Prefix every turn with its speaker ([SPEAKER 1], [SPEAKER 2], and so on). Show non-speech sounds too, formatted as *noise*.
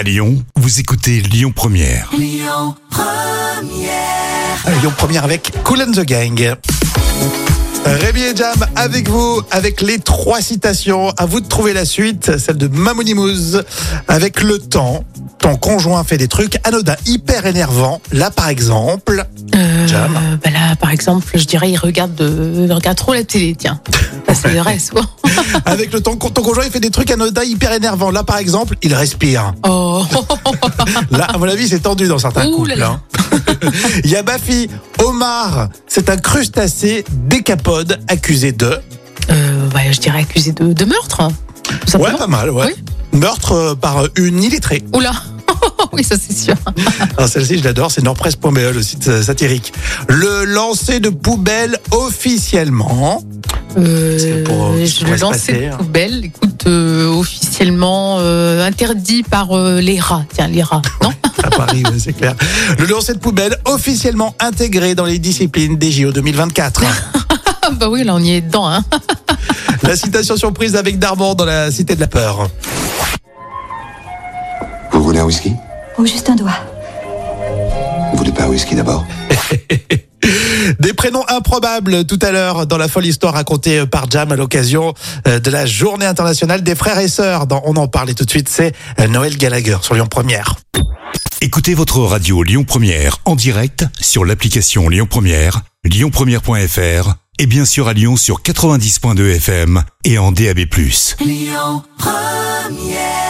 [SPEAKER 1] À Lyon, vous écoutez Lyon Première.
[SPEAKER 2] Lyon Première avec Cool and the Gang. Rémi et Jam avec vous, avec les trois citations. À vous de trouver la suite, celle de Mamonimouz. Avec le temps, ton conjoint fait des trucs anodins, hyper énervants. Là, par exemple,
[SPEAKER 3] Euh,
[SPEAKER 2] Jam.
[SPEAKER 3] Exemple, je dirais, il regarde, de, il regarde trop la télé, tiens. Ça, c'est vrai, souvent.
[SPEAKER 2] avec le temps, ton conjoint il fait des trucs anodins, hyper énervants. Là, par exemple, il respire.
[SPEAKER 3] Oh, *laughs*
[SPEAKER 2] Là, à mon avis, c'est tendu dans certains
[SPEAKER 3] Ouh
[SPEAKER 2] couples.
[SPEAKER 3] là
[SPEAKER 2] hein. *laughs* Il y a Bafi, Omar, c'est un crustacé décapode accusé de.
[SPEAKER 3] euh, bah, je dirais accusé de, de meurtre. hein, Tout
[SPEAKER 2] Ouais, pas mal, ouais. Meurtre euh, par une illettrée.
[SPEAKER 3] Oula. *laughs* oui, ça, c'est sûr.
[SPEAKER 2] Alors celle-ci, je l'adore, c'est nordpresse.be, le site euh, satirique. Le lancer de poubelle officiellement.
[SPEAKER 3] Euh,
[SPEAKER 2] pour,
[SPEAKER 3] je le
[SPEAKER 2] passer,
[SPEAKER 3] de poubelle. Écoute, euh, officiellement euh, interdit par euh, les rats. Tiens, les rats. Non
[SPEAKER 2] À Paris, c'est clair. Le lancer de poubelle officiellement intégré dans les disciplines des JO 2024.
[SPEAKER 3] Ah, Bah oui, là, on y est dedans. Hein. *laughs*
[SPEAKER 2] la citation surprise avec Darman dans la Cité de la Peur.
[SPEAKER 4] Vous voulez un whisky?
[SPEAKER 5] Ou juste un doigt.
[SPEAKER 4] Vous voulez pas un whisky d'abord *laughs*
[SPEAKER 2] Des prénoms improbables tout à l'heure dans la folle histoire racontée par Jam à l'occasion euh, de la journée internationale des frères et sœurs. Dans On en parlait tout de suite, c'est euh, Noël Gallagher sur Lyon Première.
[SPEAKER 1] Écoutez votre radio Lyon Première en direct sur l'application Lyon Première, lyonpremière.fr et bien sûr à Lyon sur 90.2 FM et en DAB+.
[SPEAKER 2] Lyon Première